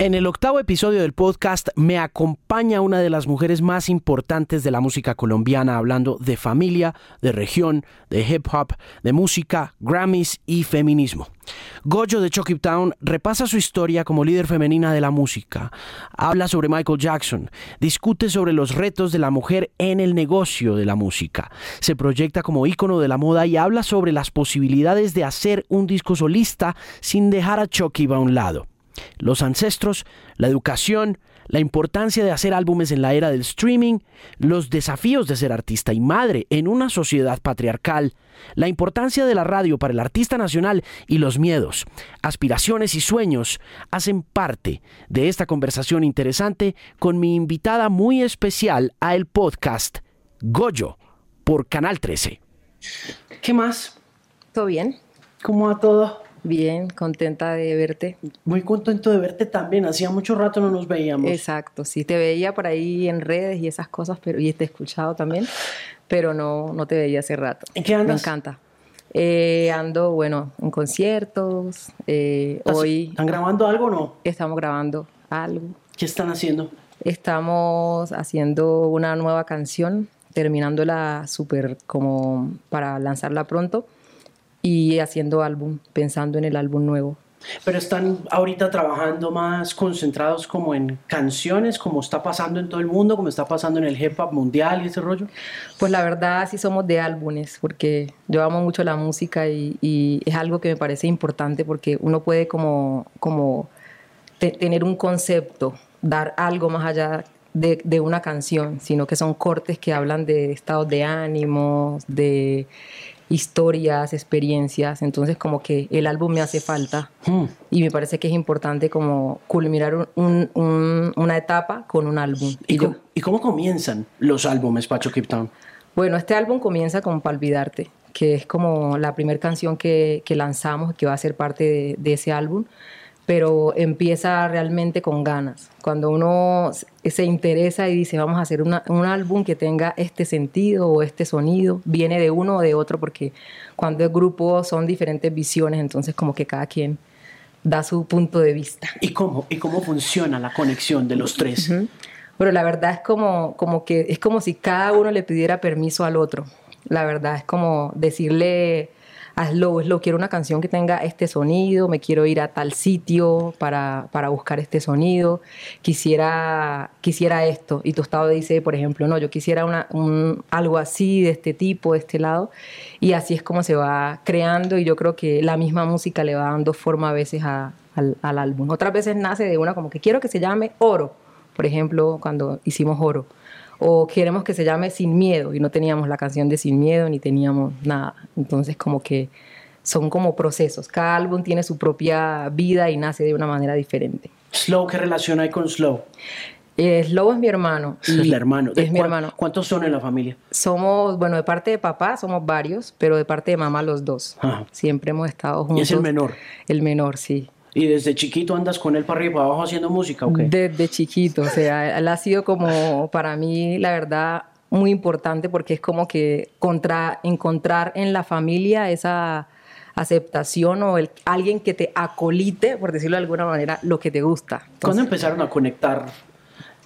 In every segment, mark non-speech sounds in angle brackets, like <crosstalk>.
En el octavo episodio del podcast me acompaña una de las mujeres más importantes de la música colombiana hablando de familia, de región, de hip hop, de música, Grammys y feminismo. Goyo de Chucky Town repasa su historia como líder femenina de la música, habla sobre Michael Jackson, discute sobre los retos de la mujer en el negocio de la música, se proyecta como ícono de la moda y habla sobre las posibilidades de hacer un disco solista sin dejar a Chucky a un lado los ancestros, la educación, la importancia de hacer álbumes en la era del streaming, los desafíos de ser artista y madre en una sociedad patriarcal, la importancia de la radio para el artista nacional y los miedos, aspiraciones y sueños hacen parte de esta conversación interesante con mi invitada muy especial a el podcast Goyo por Canal 13. ¿Qué más? ¿Todo bien? ¿Cómo va todo? Bien, contenta de verte. Muy contento de verte también. Hacía mucho rato no nos veíamos. Exacto, sí, te veía por ahí en redes y esas cosas, pero y te he escuchado también, pero no, no te veía hace rato. ¿En qué andas? Me encanta. Eh, ando, bueno, en conciertos. Eh, hoy. ¿Están grabando algo o no? Estamos grabando algo. ¿Qué están haciendo? Estamos haciendo una nueva canción, terminándola súper como para lanzarla pronto y haciendo álbum, pensando en el álbum nuevo. Pero están ahorita trabajando más concentrados como en canciones, como está pasando en todo el mundo, como está pasando en el hip hop mundial y ese rollo. Pues la verdad sí somos de álbumes, porque yo amo mucho la música y, es algo que me parece importante porque uno puede como, como tener un concepto, dar algo más allá de, de, una canción, sino que son cortes que hablan de estados de ánimo, de historias, experiencias, entonces como que el álbum me hace falta hmm. y me parece que es importante como culminar una etapa con un álbum. ¿Y, cómo, comienzan los álbumes, Pacho Town? Bueno, este álbum comienza con Palvidarte, que es como la primera canción que, lanzamos, que va a ser parte de, de ese álbum pero empieza realmente con ganas. Cuando uno se interesa y dice, vamos a hacer un álbum que tenga este sentido o este sonido, viene de uno o de otro, porque cuando es grupo son diferentes visiones, entonces como que cada quien da su punto de vista. ¿Y cómo, y cómo funciona la conexión de los tres? Pero la verdad es como, como que es como si cada uno le pidiera permiso al otro. La verdad es como decirle hazlo, lo quiero una canción que tenga este sonido, me quiero ir a tal sitio para, para buscar este sonido, quisiera, quisiera esto. Y tu estado dice, por ejemplo, no, yo quisiera una, un, algo así, de este tipo, de este lado. Y así es como se va creando y yo creo que la misma música le va dando forma a veces al, al álbum. Otras veces nace de una como que quiero que se llame Oro, por ejemplo, cuando hicimos Oro o queremos que se llame Sin Miedo y no teníamos la canción de Sin Miedo ni teníamos nada. Entonces como que son como procesos. Cada álbum tiene su propia vida y nace de una manera diferente. Slow, ¿qué relación hay con Slow? Eh, Slow es mi hermano. Es el hermano. Es mi hermano. ¿Cuántos son en la familia? Somos, bueno, de parte de papá somos varios, pero de parte de mamá los dos. Siempre hemos estado juntos. ¿Y es el menor? El menor, sí. ¿Y desde chiquito andas con él para arriba y para abajo haciendo música o qué? Desde chiquito, o sea, él ha sido como para mí, la verdad, muy importante porque es como que contra, encontrar en la familia esa aceptación o el, alguien que te acolite, por decirlo de alguna manera, lo que te gusta. ¿Cuándo empezaron a conectar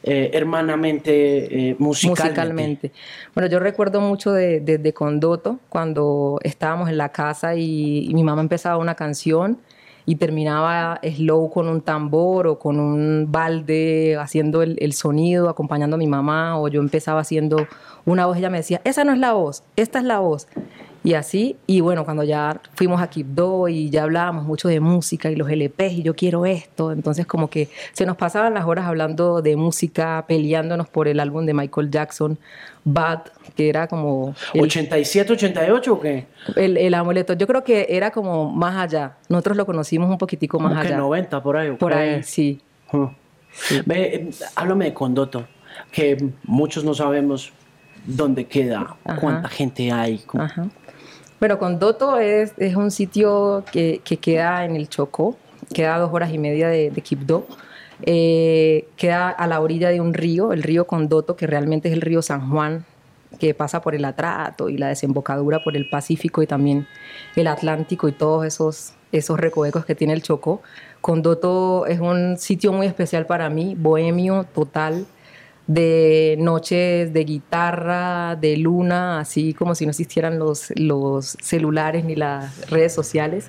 eh, hermanamente, eh, musicalmente. musicalmente. Bueno, yo recuerdo mucho de, de, Condoto, cuando estábamos en la casa y, y, mi mamá empezaba una canción y terminaba slow con un tambor o con un balde haciendo el, sonido, acompañando a mi mamá, o yo empezaba haciendo una voz, ella me decía, esa no es la voz, esta es la voz. Y así, y bueno, cuando ya fuimos a Kipdo y ya hablábamos mucho de música y los LPs y yo quiero esto, entonces como que se nos pasaban las horas hablando de música, peleándonos por el álbum de Michael Jackson, Bad, que era como... ¿87, 88 o qué? El, el, amuleto, yo creo que era como más allá. Nosotros lo conocimos un poquitico más allá. Que 90 por ahí. Por ahí, sí. Ve, háblame de Condoto, que muchos no sabemos dónde queda, cuánta gente hay. Ajá. Bueno, Condoto es, es un sitio que, que, queda en el Chocó, queda a dos horas y media de, de Quibdó. Eh, queda a la orilla de un río, el río Condoto, que realmente es el río San Juan, que pasa por el Atrato y la desembocadura por el Pacífico y también el Atlántico y todos esos, esos recovecos que tiene el Chocó. Condoto es un sitio muy especial para mí, bohemio total, de noches de guitarra, de luna, así como si no existieran los, los celulares ni las redes sociales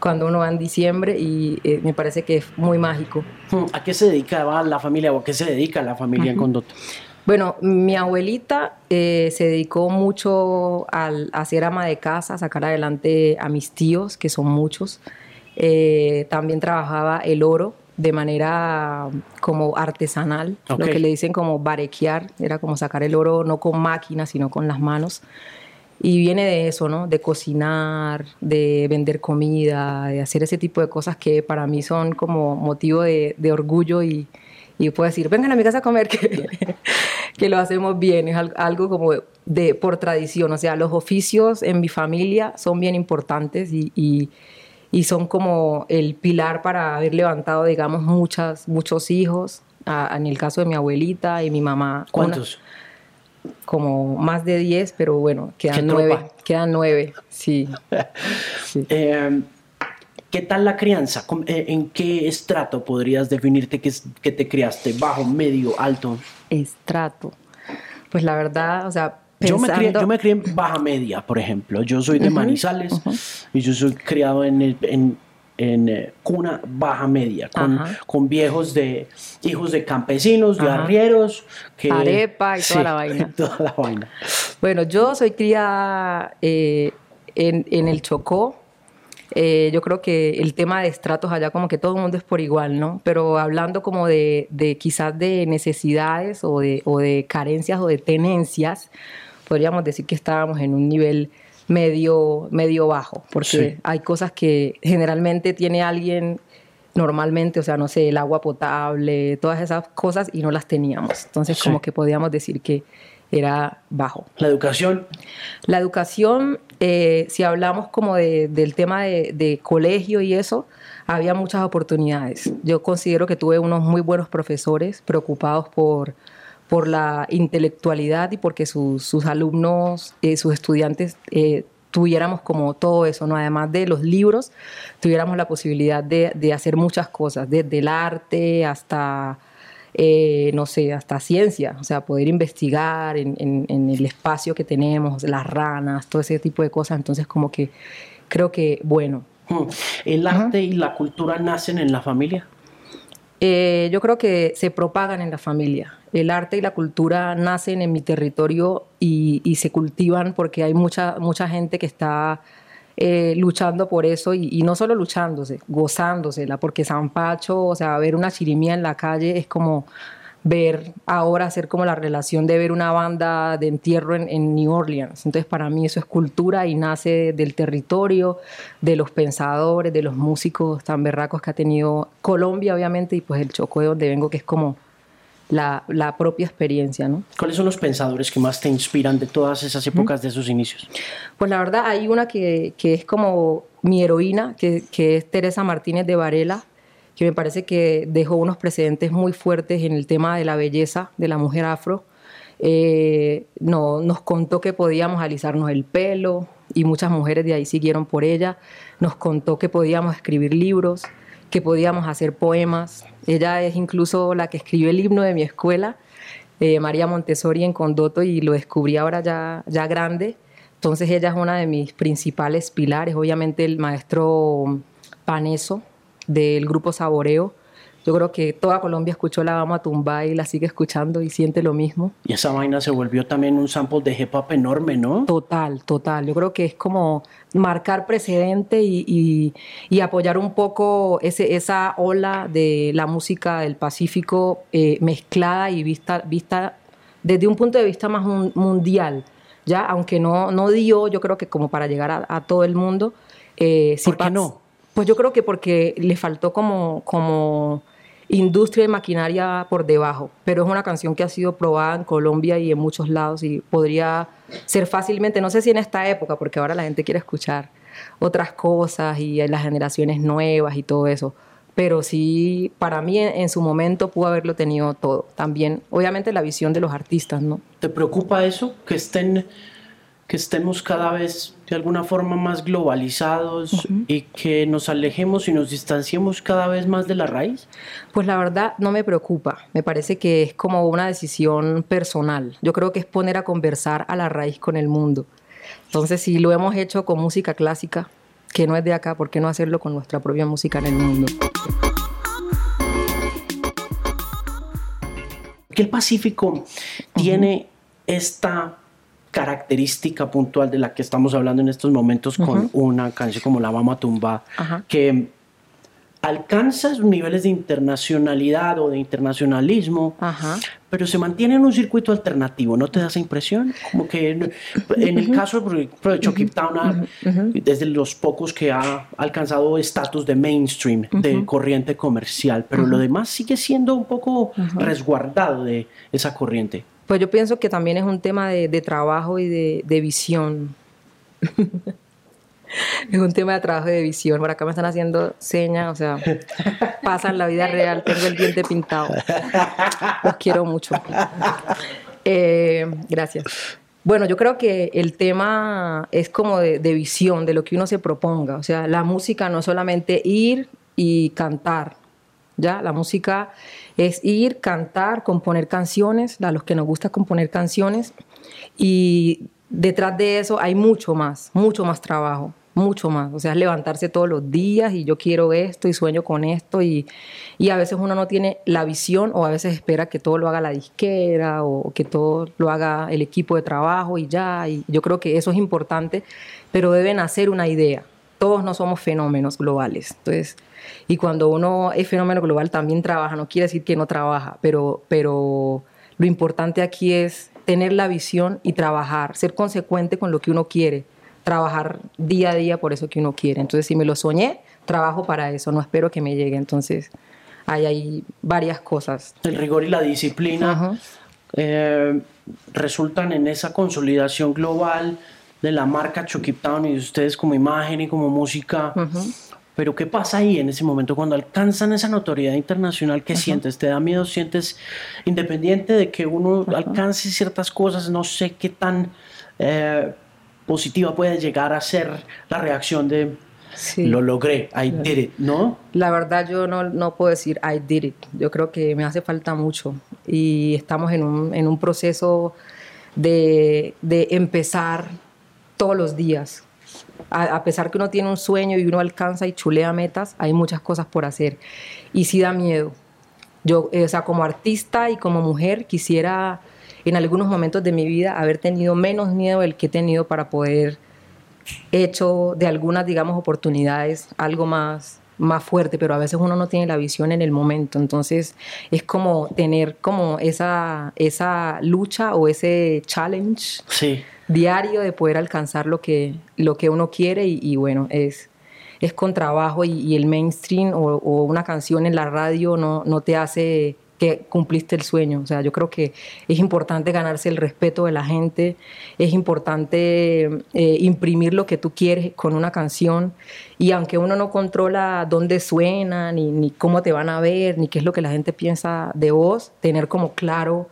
cuando uno va en diciembre y eh, me parece que es muy mágico. ¿A qué se dedica la familia o a qué se dedica la familia en Condoto? Bueno, mi abuelita eh, se dedicó mucho al, a ser ama de casa, a sacar adelante a mis tíos, que son muchos. Eh, también trabajaba el oro de manera como artesanal, lo que le dicen como barequear, era como sacar el oro no con máquinas, sino con las manos. Y viene de eso, ¿no? De cocinar, de vender comida, de hacer ese tipo de cosas que para mí son como motivo de, orgullo y, y puedo decir, vengan a mi casa a comer, <laughs> que, que lo hacemos bien, es algo como de, por tradición, o sea, los oficios en mi familia son bien importantes y, y, y son como el pilar para haber levantado, digamos, muchas, muchos hijos, en el caso de mi abuelita y mi mamá. ¿Cuántos? como más de 10, pero bueno, quedan nueve. Quedan nueve, sí. <laughs> Em, ¿Qué tal la crianza? Eh, ¿En qué estrato podrías definirte que, que te criaste? ¿Bajo, medio, alto? Estrato. Pues la verdad, o sea, Yo me, crié, yo me crié en baja media, por ejemplo. Yo soy de Manizales y yo soy criado en, en en eh, cuna baja media, con, con, viejos de hijos de campesinos, de arrieros. Que, Arepa y toda la vaina. <laughs> toda la vaina. Bueno, yo soy cría eh, en, en, el Chocó. Eh, yo creo que el tema de estratos allá como que todo el mundo es por igual, ¿no? Pero hablando como de, de quizás de necesidades o de, o de carencias o de tenencias, podríamos decir que estábamos en un nivel medio, medio bajo, porque hay cosas que generalmente tiene alguien normalmente, o sea, no sé, el agua potable, todas esas cosas y no las teníamos. Entonces, como que podíamos decir que era bajo. ¿La educación? La educación, eh, si hablamos como del tema de, de, colegio y eso, había muchas oportunidades. Yo considero que tuve unos muy buenos profesores preocupados por por la intelectualidad y porque sus, alumnos, eh, sus estudiantes eh, tuviéramos como todo eso, ¿no? Además de los libros, tuviéramos la posibilidad de, hacer muchas cosas, desde el arte hasta, eh, no sé, hasta ciencia, o sea, poder investigar en, el espacio que tenemos, las ranas, todo ese tipo de cosas. Entonces, como que creo que, bueno. Hmm. ¿El arte y la cultura nacen en la familia? yo creo que se propagan en la familia el arte y la cultura nacen en mi territorio y, se cultivan porque hay mucha, mucha gente que está eh, luchando por eso y, no solo luchándose, gozándosela, porque San Pacho, o sea, ver una chirimía en la calle es como ver ahora hacer como la relación de ver una banda de entierro en, New Orleans. Entonces para mí eso es cultura y nace del territorio, de los pensadores, de los músicos tan berracos que ha tenido Colombia obviamente y pues el Chocó de donde vengo que es como la, la, propia experiencia. ¿no? ¿Cuáles son los pensadores que más te inspiran de todas esas épocas de sus inicios? Pues la verdad hay una que, que es como mi heroína, que, que, es Teresa Martínez de Varela, que me parece que dejó unos precedentes muy fuertes en el tema de la belleza de la mujer afro. Eh, no, nos contó que podíamos alisarnos el pelo y muchas mujeres de ahí siguieron por ella. Nos contó que podíamos escribir libros que podíamos hacer poemas. Ella es incluso la que escribió el himno de mi escuela, eh, María Montessori en Condoto, y lo descubrí ahora ya, ya grande. Entonces ella es una de mis principales pilares. Obviamente el maestro Paneso del grupo Saboreo yo creo que toda Colombia escuchó la Vamos a y la sigue escuchando y siente lo mismo. Y esa vaina se volvió también un sample de hip hop enorme, ¿no? Total, total. Yo creo que es como marcar precedente y, y, apoyar un poco ese, esa ola de la música del Pacífico eh, mezclada y vista, vista desde un punto de vista más mundial. Ya, aunque no, no dio, yo creo que como para llegar a, todo el mundo. Eh, ¿Por qué no? Pues yo creo que porque le faltó como, como industria y maquinaria por debajo, pero es una canción que ha sido probada en Colombia y en muchos lados y podría ser fácilmente, no sé si en esta época, porque ahora la gente quiere escuchar otras cosas y las generaciones nuevas y todo eso, pero sí, para mí en, su momento pudo haberlo tenido todo. También, obviamente, la visión de los artistas, ¿no? ¿Te preocupa eso? Que estén que estemos cada vez de alguna forma más globalizados y que nos alejemos y nos distanciemos cada vez más de la raíz? Pues la verdad no me preocupa, me parece que es como una decisión personal. Yo creo que es poner a conversar a la raíz con el mundo. Entonces, si lo hemos hecho con música clásica, que no es de acá, ¿por qué no hacerlo con nuestra propia música en el mundo? Que el Pacífico tiene esta característica puntual de la que estamos hablando en estos momentos con una canción como La Mama Tumba, que alcanza sus niveles de internacionalidad o de internacionalismo, pero se mantiene en un circuito alternativo. ¿No te da esa impresión? Como que en, el caso de Chucky Town, desde los pocos que ha alcanzado estatus de mainstream, de corriente comercial, pero lo demás sigue siendo un poco resguardado de esa corriente. Pues yo pienso que también es un tema de, trabajo y de, visión. <laughs> es un tema de trabajo y de visión. Por acá me están haciendo señas, o sea, pasa en la vida real, tengo el diente pintado. Los quiero mucho. Eh, gracias. Bueno, yo creo que el tema es como de, de, visión, de lo que uno se proponga. O sea, la música no es solamente ir y cantar, ¿ya? La música es ir, cantar, componer canciones, a los que nos gusta componer canciones. Y detrás de eso hay mucho más, mucho más trabajo, mucho más. O sea, levantarse todos los días y yo quiero esto y sueño con esto. Y, y a veces uno no tiene la visión o a veces espera que todo lo haga la disquera o que todo lo haga el equipo de trabajo y ya. Y yo creo que eso es importante, pero deben hacer una idea. Todos no somos fenómenos globales. Entonces, y cuando uno es fenómeno global también trabaja, no quiere decir que no trabaja, pero, pero lo importante aquí es tener la visión y trabajar, ser consecuente con lo que uno quiere, trabajar día a día por eso que uno quiere. Entonces, si me lo soñé, trabajo para eso, no espero que me llegue. Entonces, hay, hay varias cosas. El rigor y la disciplina eh, resultan en esa consolidación global de la marca Chucky Town y de ustedes como imagen y como música. Pero ¿qué pasa ahí en ese momento cuando alcanzan esa notoriedad internacional? ¿Qué sientes? ¿Te da miedo? ¿Sientes independiente de que uno alcance ciertas cosas? No sé qué tan eh, positiva puede llegar a ser la reacción de lo logré, I did it, ¿no? La verdad yo no, no, puedo decir I did it. Yo creo que me hace falta mucho y estamos en un, en un proceso de, de empezar todos los días a, pesar que uno tiene un sueño y uno alcanza y chulea metas, hay muchas cosas por hacer. Y sí da miedo. Yo, eh, o sea, como artista y como mujer, quisiera en algunos momentos de mi vida haber tenido menos miedo del que he tenido para poder hecho de algunas, digamos, oportunidades algo más, más fuerte, pero a veces uno no tiene la visión en el momento. Entonces es como tener como esa, esa lucha o ese challenge. Sí diario de poder alcanzar lo que, lo que uno quiere y, bueno, es, es con trabajo y, el mainstream o, una canción en la radio no, no te hace que cumpliste el sueño. O sea, yo creo que es importante ganarse el respeto de la gente, es importante eh, imprimir lo que tú quieres con una canción y aunque uno no controla dónde suena, ni, ni cómo te van a ver, ni qué es lo que la gente piensa de vos, tener como claro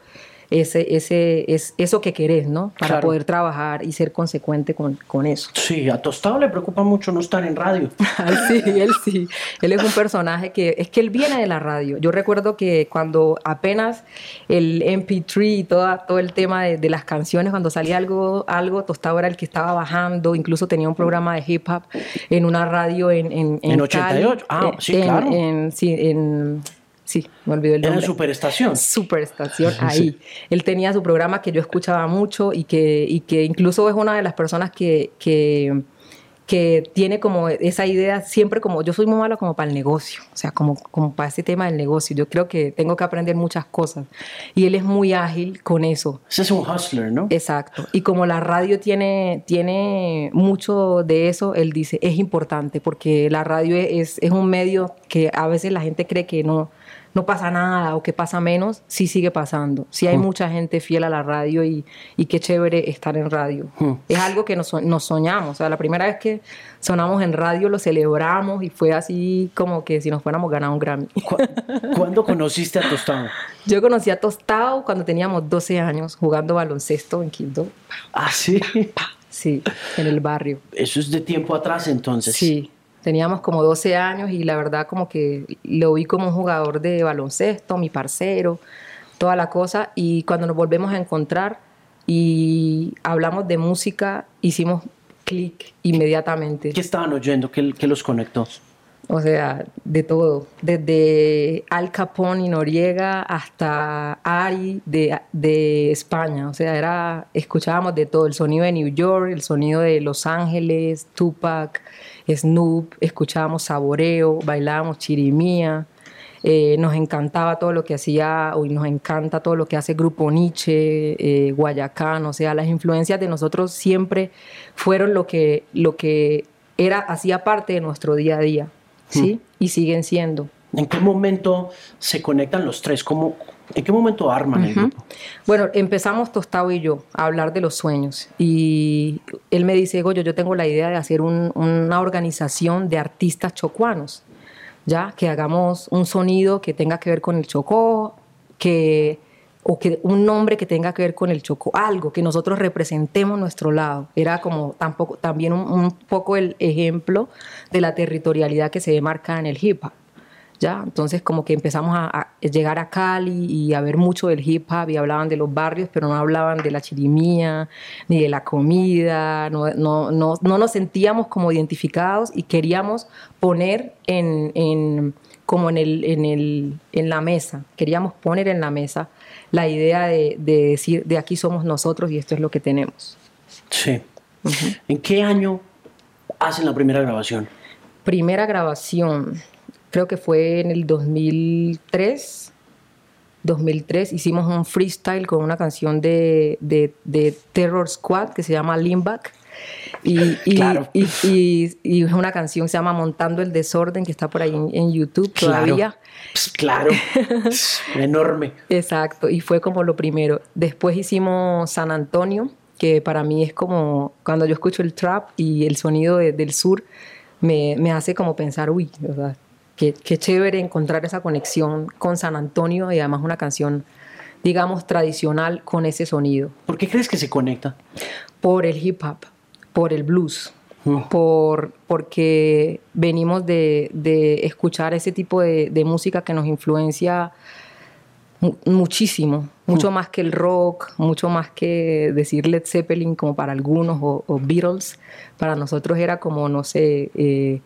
ese, ese, es eso que querés, ¿no? Para poder trabajar y ser consecuente con, con, eso. Sí, a Tostado le preocupa mucho no estar en radio. <laughs> sí, él sí. Él es un personaje que, es que él viene de la radio. Yo recuerdo que cuando apenas el MP3 y toda, todo el tema de, las canciones, cuando salía algo, algo, Tostado era el que estaba bajando, incluso tenía un programa de hip hop en una radio en... En, en, 88, ah, sí, claro. sí, en Sí, me olvidé el nombre. Era Superestación. Superestación, ahí. Él tenía su programa que yo escuchaba mucho y que, y que incluso es una de las personas que, que, que tiene como esa idea siempre como, yo soy muy malo como para el negocio, o sea, como, como para ese tema del negocio. Yo creo que tengo que aprender muchas cosas. Y él es muy ágil con eso. Ese es un hustler, ¿no? Exacto. Y como la radio tiene, tiene mucho de eso, él dice, es importante porque la radio es, es un medio que a veces la gente cree que no no pasa nada o que pasa menos, sí sigue pasando. Sí hay mucha gente fiel a la radio y, y qué chévere estar en radio. Es algo que nos, nos, soñamos. O sea, la primera vez que sonamos en radio lo celebramos y fue así como que si nos fuéramos ganar un Grammy. ¿Cuándo conociste a Tostado? <laughs> Yo conocí a Tostado cuando teníamos 12 años jugando baloncesto en Quito. Ah, sí. Sí, en el barrio. Eso es de tiempo atrás entonces. Sí, Teníamos como 12 años y la verdad como que lo vi como un jugador de baloncesto, mi parcero, toda la cosa. Y cuando nos volvemos a encontrar y hablamos de música, hicimos clic inmediatamente. ¿Qué estaban oyendo? ¿Qué, ¿Qué, los conectó? O sea, de todo. Desde Al Capone y Noriega hasta Ari de, de España. O sea, era, escuchábamos de todo. El sonido de New York, el sonido de Los Ángeles, Tupac, Snoop, escuchábamos saboreo, bailábamos chirimía. Eh, nos encantaba todo lo que hacía, hoy nos encanta todo lo que hace Grupo Nietzsche, eh, Guayacán, o sea, las influencias de nosotros siempre fueron lo que, lo que era, hacía parte de nuestro día a día, ¿sí? Hmm. Y siguen siendo. ¿En qué momento se conectan los tres? ¿Cómo, ¿En qué momento arman el grupo? Bueno, empezamos Tostado y yo a hablar de los sueños. Y él me dice, Goyo, yo tengo la idea de hacer una organización de artistas chocuanos, ¿ya? Que hagamos un sonido que tenga que ver con el chocó, que o que un nombre que tenga que ver con el chocó, algo que nosotros representemos nuestro lado. Era como tampoco, también un, un poco el ejemplo de la territorialidad que se demarca en el hip hop. ¿Ya? Entonces como que empezamos a, llegar a Cali y a ver mucho del hip hop y hablaban de los barrios, pero no hablaban de la chirimía, ni de la comida, no, no, no, no nos sentíamos como identificados y queríamos poner en, en como en, el, en, el, en la mesa, queríamos poner en la mesa la idea de, de, decir, de aquí somos nosotros y esto es lo que tenemos. Sí. ¿En qué año hacen la primera grabación? Primera grabación creo que fue en el 2003. 2003 hicimos un freestyle con una canción de, de, Terror Squad que se llama Limback. Y, y, y, y, es una canción que se llama Montando el Desorden, que está por ahí en, YouTube todavía. Claro, <laughs> enorme. Exacto, y fue como lo primero. Después hicimos San Antonio, que para mí es como cuando yo escucho el trap y el sonido del sur, me, me, hace como pensar, uy, ¿verdad? Qué, chévere encontrar esa conexión con San Antonio y además una canción, digamos, tradicional con ese sonido. ¿Por qué crees que se conecta? Por el hip hop, por el blues. Mm. Por, porque venimos de, escuchar ese tipo de, música que nos influencia muchísimo, mucho mm. más que el rock, mucho más que decir Led Zeppelin como para algunos o, Beatles, para nosotros era como, no sé, eh,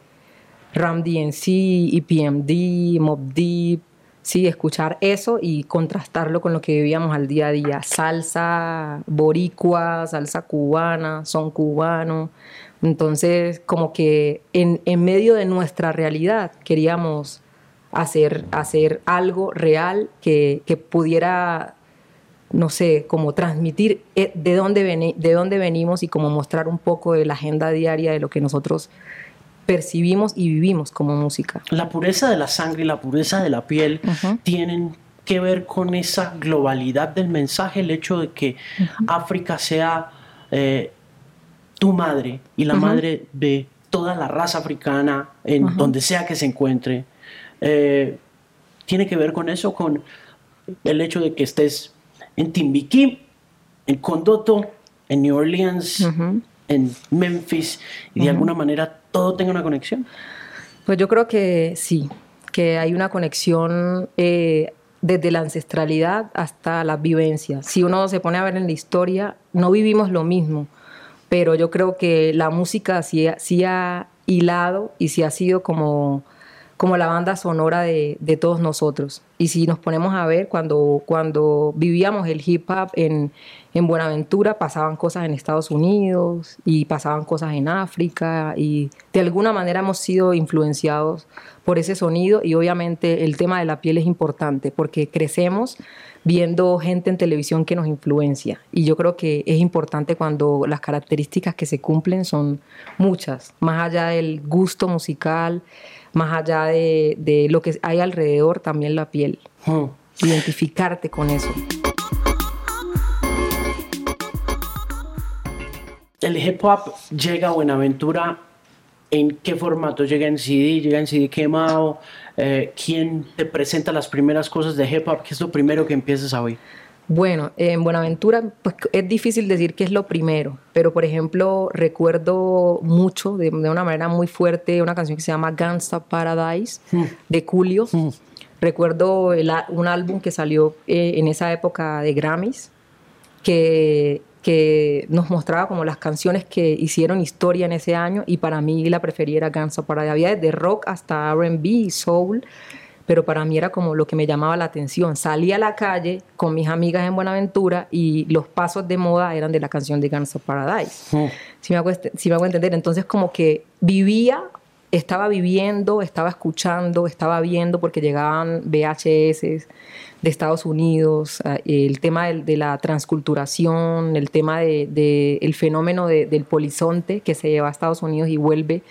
Ram DNC, EPMD, Mob Deep, sí, escuchar eso y contrastarlo con lo que vivíamos al día a día. Salsa boricua, salsa cubana, son cubano. Entonces, como que en, medio de nuestra realidad queríamos hacer, hacer algo real que, pudiera, no sé, como transmitir eh, de dónde, de dónde venimos y como mostrar un poco de la agenda diaria de lo que nosotros percibimos y vivimos como música. La pureza de la sangre y la pureza de la piel tienen que ver con esa globalidad del mensaje, el hecho de que África sea eh, tu madre y la madre de toda la raza africana en donde sea que se encuentre. Eh, tiene que ver con eso, con el hecho de que estés en Timbiquí, en Condoto, en New Orleans, en Memphis, y de alguna manera todo tenga una conexión? Pues yo creo que sí, que hay una conexión eh, desde la ancestralidad hasta la vivencia. Si uno se pone a ver en la historia, no vivimos lo mismo, pero yo creo que la música sí ha hilado y sí ha sido como como la banda sonora de, todos nosotros. Y si nos ponemos a ver, cuando, cuando vivíamos el hip hop en, en Buenaventura, pasaban cosas en Estados Unidos y pasaban cosas en África y de alguna manera hemos sido influenciados por ese sonido y obviamente el tema de la piel es importante porque crecemos viendo gente en televisión que nos influencia y yo creo que es importante cuando las características que se cumplen son muchas, más allá del gusto musical, más allá de, de lo que hay alrededor, también la piel. Hmm. Identificarte con eso. El hip hop llega a Buenaventura. ¿En qué formato? ¿Llega en CD? ¿Llega en CD quemado? Eh, ¿Quién te presenta las primeras cosas de hip hop? ¿Qué es lo primero que empiezas a oír? Bueno, en Buenaventura pues, es difícil decir qué es lo primero, pero por ejemplo recuerdo mucho, de, de una manera muy fuerte, una canción que se llama Gangsta Paradise de Julio. Recuerdo el a- un álbum que salió eh, en esa época de Grammys, que, que nos mostraba como las canciones que hicieron historia en ese año y para mí la preferida era Gangsta Paradise. Había desde rock hasta R&B y soul, pero para mí era como lo que me llamaba la atención. Salí a la calle con mis amigas en Buenaventura y los pasos de moda eran de la canción de Gangsta Paradise. Hmm. Si me, hago, si me hago entender, entonces como que vivía, estaba viviendo, estaba escuchando, estaba viendo porque llegaban VHS de Estados Unidos, ah, el tema de, la transculturación, el tema del de, el fenómeno de- del polizonte que se lleva a Estados Unidos y vuelve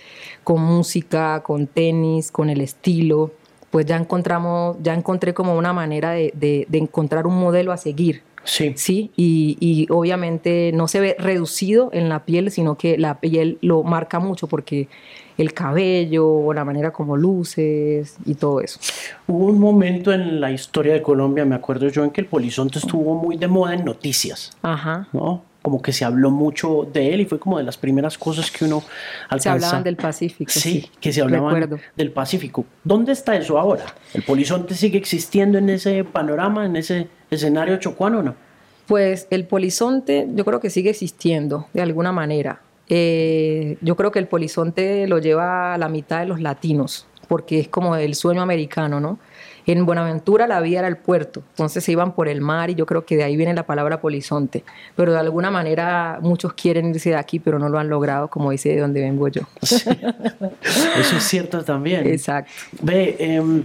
con música, con tenis, con el estilo, pues ya encontramos, ya encontré como una manera de, de- de encontrar un modelo a seguir. Sí. Sí, y, y obviamente no se ve reducido en la piel, sino que la piel lo marca mucho porque el cabello, la manera como luces y todo eso. Hubo un momento en la historia de Colombia, me acuerdo yo, en que el polizonte estuvo muy de moda en noticias, Ajá. ¿no? Como que se habló mucho de él y fue como de las primeras cosas que uno alcanza. Se hablaban del Pacífico. Sí, que se hablaban Recuerdo. del Pacífico. ¿Dónde está eso ahora? ¿El polizonte sigue existiendo en ese panorama, en ese escenario chocuano o no? Pues el polizonte yo creo que sigue existiendo de alguna manera. Eh, yo creo que el polizonte lo lleva a la mitad de los latinos, porque es como el sueño americano, ¿no? En Buenaventura la vía era el puerto, entonces se iban por el mar y yo creo que de ahí viene la palabra polizonte. Pero de alguna manera muchos quieren irse de aquí, pero no lo han logrado, como dice de donde vengo yo. <laughs> Eso es cierto también. Exacto. Ve, em,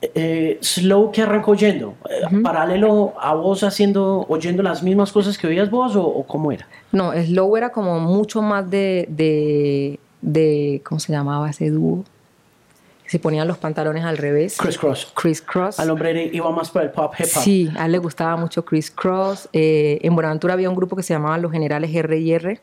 eh, Slow que arrancó oyendo, Eh, paralelo a vos haciendo, oyendo las mismas cosas que oías vos o, o cómo era? No, Slow era como mucho más de, de, de ¿cómo se llamaba ese dúo? Se ponían los pantalones al revés. Chris Cross. Chris Cross. Al hombre iba más por el pop hip hop. Sí, a él le gustaba mucho Chris Cross. Eh, en Buenaventura había un grupo que se llamaba Los Generales R y R.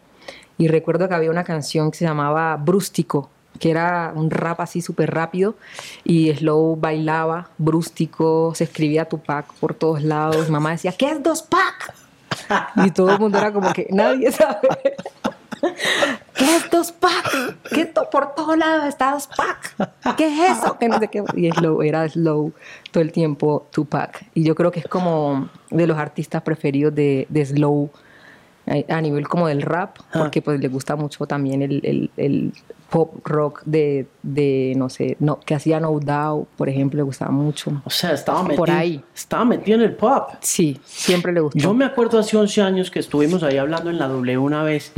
Y recuerdo que había una canción que se llamaba Brústico, que era un rap así súper rápido. Y Slow bailaba, Brústico, se escribía Tupac por todos lados. Mamá decía, ¿qué es dos pack? Y todo el mundo era como que nadie sabe. <laughs> ¿Qué es dos pack? ¿Qué to- por todos lados está dos pack? ¿Qué es eso? <laughs> Que no sé qué. Y slow, era slow todo el tiempo Tupac. Y yo creo que es como de los artistas preferidos de, de slow eh, a nivel como del rap, porque pues le gusta mucho también el, el- el pop rock de, de, no sé, no, que hacía No Doubt, por ejemplo, le gustaba mucho. O sea, estaba metido, Por ahí. estaba metido en el pop. Sí, siempre le gustó. Yo me acuerdo hace 11 años que estuvimos ahí hablando en la W una vez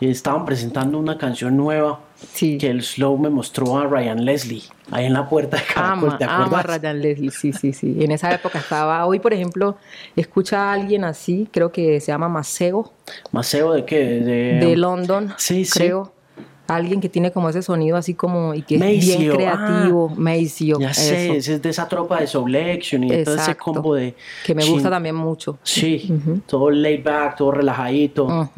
y estaban presentando una canción nueva Sí. que el Slow me mostró a Ryan Leslie ahí en la puerta de Caracol, Ama, ¿te ama a? Ryan Leslie, sí, sí, sí. En esa época estaba, hoy por ejemplo, escucha a alguien así, creo que se llama Maceo, ¿Maceo de qué? De, de London, sí, sí. Alguien que tiene como ese sonido así como, y que es bien creativo, Maceo, Ya sé, eso. es de esa tropa de Soblection y todo ese combo de... Que me gusta también mucho. Sí, todo laid back, todo relajadito.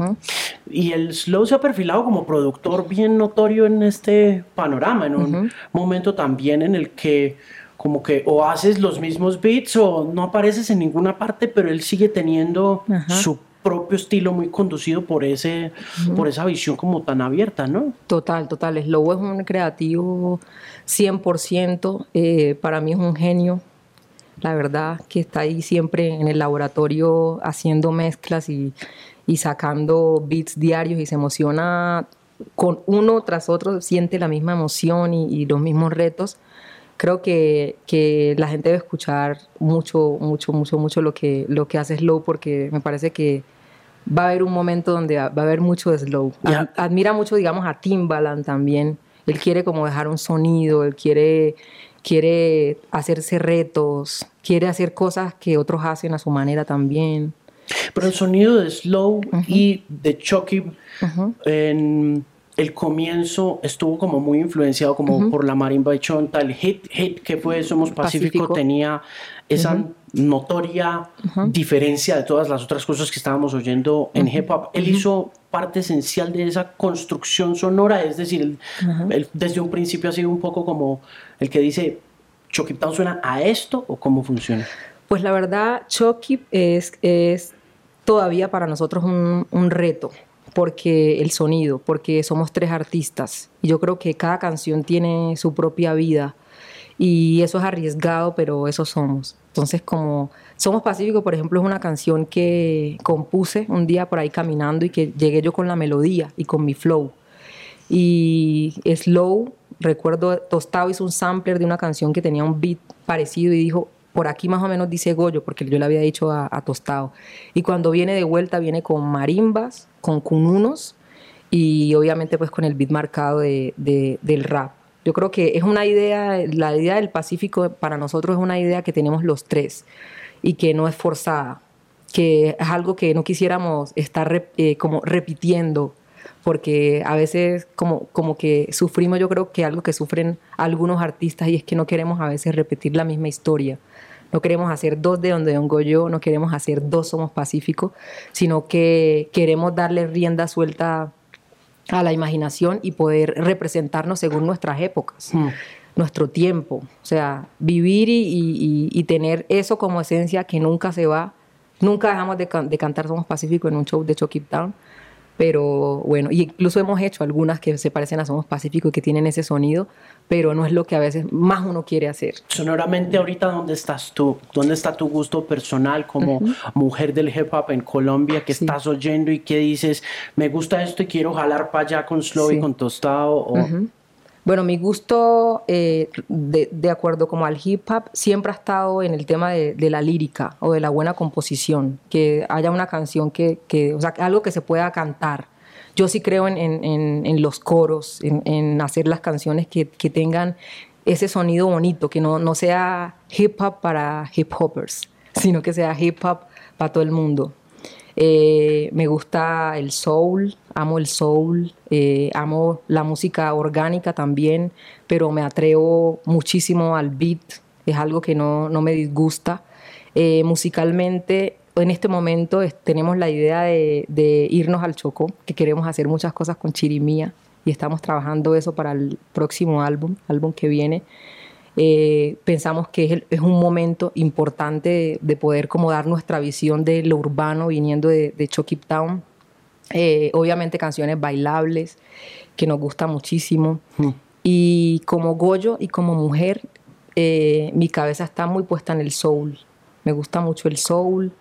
Y el Slow se ha perfilado como productor bien notorio en este panorama, en un momento también en el que como que o haces los mismos beats o no apareces en ninguna parte, pero él sigue teniendo su propio estilo muy conducido por ese por esa visión como tan abierta, ¿no? Total, total. Slow es un creativo 100%. eh, para mí es un genio. La verdad que está ahí siempre en el laboratorio haciendo mezclas y, y sacando beats diarios y se emociona con uno tras otro, siente la misma emoción y, y los mismos retos. Creo que, que la gente debe escuchar mucho, mucho, mucho, mucho lo que, lo que hace Slow porque me parece que va a haber un momento donde va a haber mucho de Slow. Admira mucho, digamos, a Timbaland también. Él quiere como dejar un sonido, él quiere, quiere hacerse retos, quiere hacer cosas que otros hacen a su manera también. Pero el sonido de Slow y de Chucky en- el comienzo estuvo como muy influenciado como por la marimba el hit, hit que fue Somos Pacífico, tenía esa notoria diferencia de todas las otras cosas que estábamos oyendo en hip hop. Él hizo parte esencial de esa construcción sonora, es decir, desde un principio ha sido un poco como el que dice, Chucky Town suena a esto o cómo funciona. Pues la verdad, Chucky es, es todavía para nosotros un, un reto porque el sonido, porque somos tres artistas y yo creo que cada canción tiene su propia vida y eso es arriesgado, pero eso somos. Entonces, como Somos Pacífico, por ejemplo, es una canción que compuse un día por ahí caminando y que llegué yo con la melodía y con mi flow. Y Slow, recuerdo, Tostado hizo un sampler de una canción que tenía un beat parecido y dijo, por aquí más o menos dice Goyo, porque yo le había dicho a, Tostado. Y cuando viene de vuelta viene con marimbas, con cununos y obviamente pues con el beat marcado de, del rap. Yo creo que es una idea, la idea del Pacífico para nosotros es una idea que tenemos los tres y que no es forzada, que es algo que no quisiéramos estar eh, como repitiendo porque a veces como, como que sufrimos, yo creo que algo que sufren algunos artistas y es que no queremos a veces repetir la misma historia. No queremos hacer dos de donde vengo yo, no queremos hacer dos Somos Pacíficos, sino que queremos darle rienda suelta a la imaginación y poder representarnos según nuestras épocas, hmm. nuestro tiempo. O sea, vivir y, tener eso como esencia que nunca se va. Nunca dejamos de, de cantar Somos Pacíficos en un show de Chucky Town pero bueno, y incluso hemos hecho algunas que se parecen a Somos Pacífico y que tienen ese sonido, pero no es lo que a veces más uno quiere hacer. Sonoramente ahorita, ¿dónde estás tú? ¿Dónde está tu gusto personal como mujer del hip hop en Colombia que estás oyendo y que dices, me gusta esto y quiero jalar para allá con slow y con tostado? O... Bueno, mi gusto, eh, de, acuerdo como al hip hop, siempre ha estado en el tema de, la lírica o de la buena composición, que haya una canción que, o sea, algo que se pueda cantar. Yo sí creo en, los coros, en, hacer las canciones que, tengan ese sonido bonito, que no, no sea hip hop para hip hoppers, sino que sea hip hop para todo el mundo. Eh, me gusta el soul, amo el soul, eh, amo la música orgánica también, pero me atrevo muchísimo al beat, es algo que no, me disgusta. Eh, musicalmente, en este momento tenemos la idea de, de, irnos al Chocó, que queremos hacer muchas cosas con Chirimía y estamos trabajando eso para el próximo álbum, álbum que viene. Eh, pensamos que es, un momento importante de, poder como dar nuestra visión de lo urbano viniendo de, de Town. Eh, obviamente canciones bailables que nos gusta muchísimo. Hmm. Y como Goyo y como mujer, eh, mi cabeza está muy puesta en el soul. Me gusta mucho el soul,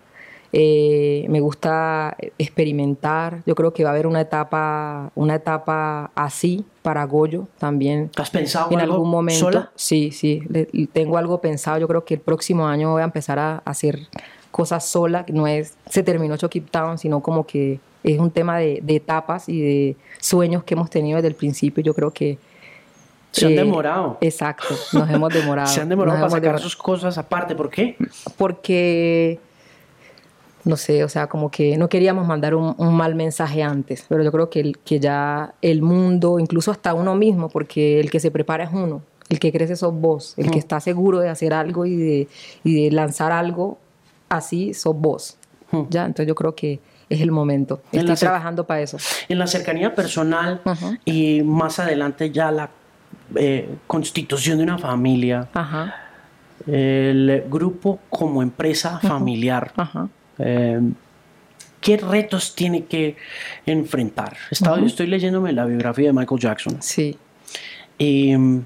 eh, me gusta experimentar. Yo creo que va a haber una etapa, una etapa así para Goyo también. ¿Has pensado en algún momento? Sola? Sí, sí. tengo algo pensado. Yo creo que el próximo año voy a empezar a hacer cosas sola. No es se terminó Chucky Town, sino como que es un tema de, etapas y de sueños que hemos tenido desde el principio. Yo creo que se han eh, demorado. Exacto, nos hemos demorado. <laughs> Se han demorado para sacar sus cosas aparte. ¿Por qué? Porque no sé, o sea, como que no queríamos mandar un, mal mensaje antes, pero yo creo que, que ya el mundo, incluso hasta uno mismo, porque el que se prepara es uno, el que crece sos vos, el que está seguro de hacer algo y de, y de lanzar algo así sos vos. ¿ya? Entonces yo creo que es el momento. Estoy trabajando para eso. En la cercanía personal y más adelante ya la eh, constitución de una familia, el grupo como empresa familiar. Em, ¿Qué retos tiene que enfrentar? Estoy leyéndome la biografía de Michael Jackson. Sí. Em,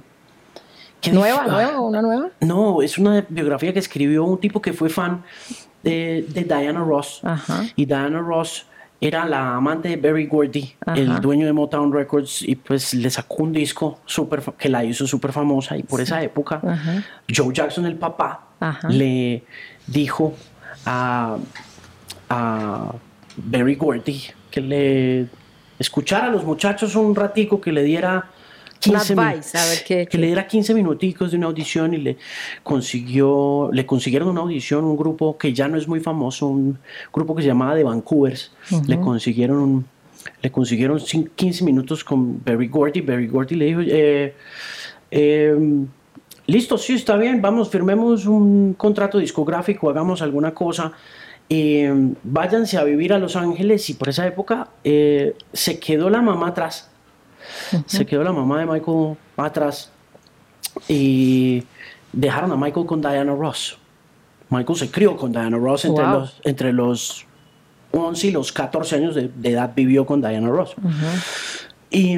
¿Nueva, nueva, una nueva? No, es una biografía que escribió un tipo que fue fan de, Diana Ross. Y Diana Ross era la amante de Barry Gordy, el dueño de Motown Records, y pues le sacó un disco super, que la hizo súper famosa. Y por esa época, Joe Jackson, el papá, le dijo a, a Barry Gordy que le escuchara a los muchachos un ratico, que le diera 15 que, le diera 15 minuticos de una audición y le consiguió le consiguieron una audición un grupo que ya no es muy famoso un grupo que se llamaba The Vancouvers. Le consiguieron le consiguieron 15 minutos con Barry Gordy. Barry Gordy le dijo, eh, em, listo, sí, está bien, vamos, firmemos un contrato discográfico, hagamos alguna cosa. Em, váyanse a vivir a Los Ángeles y por esa época eh, se quedó la mamá atrás. Se quedó la mamá de Michael atrás y dejaron a Michael con Diana Ross. Michael se crió con Diana Ross entre, los, entre los 11 y los 14 años de, edad vivió con Diana Ross. Y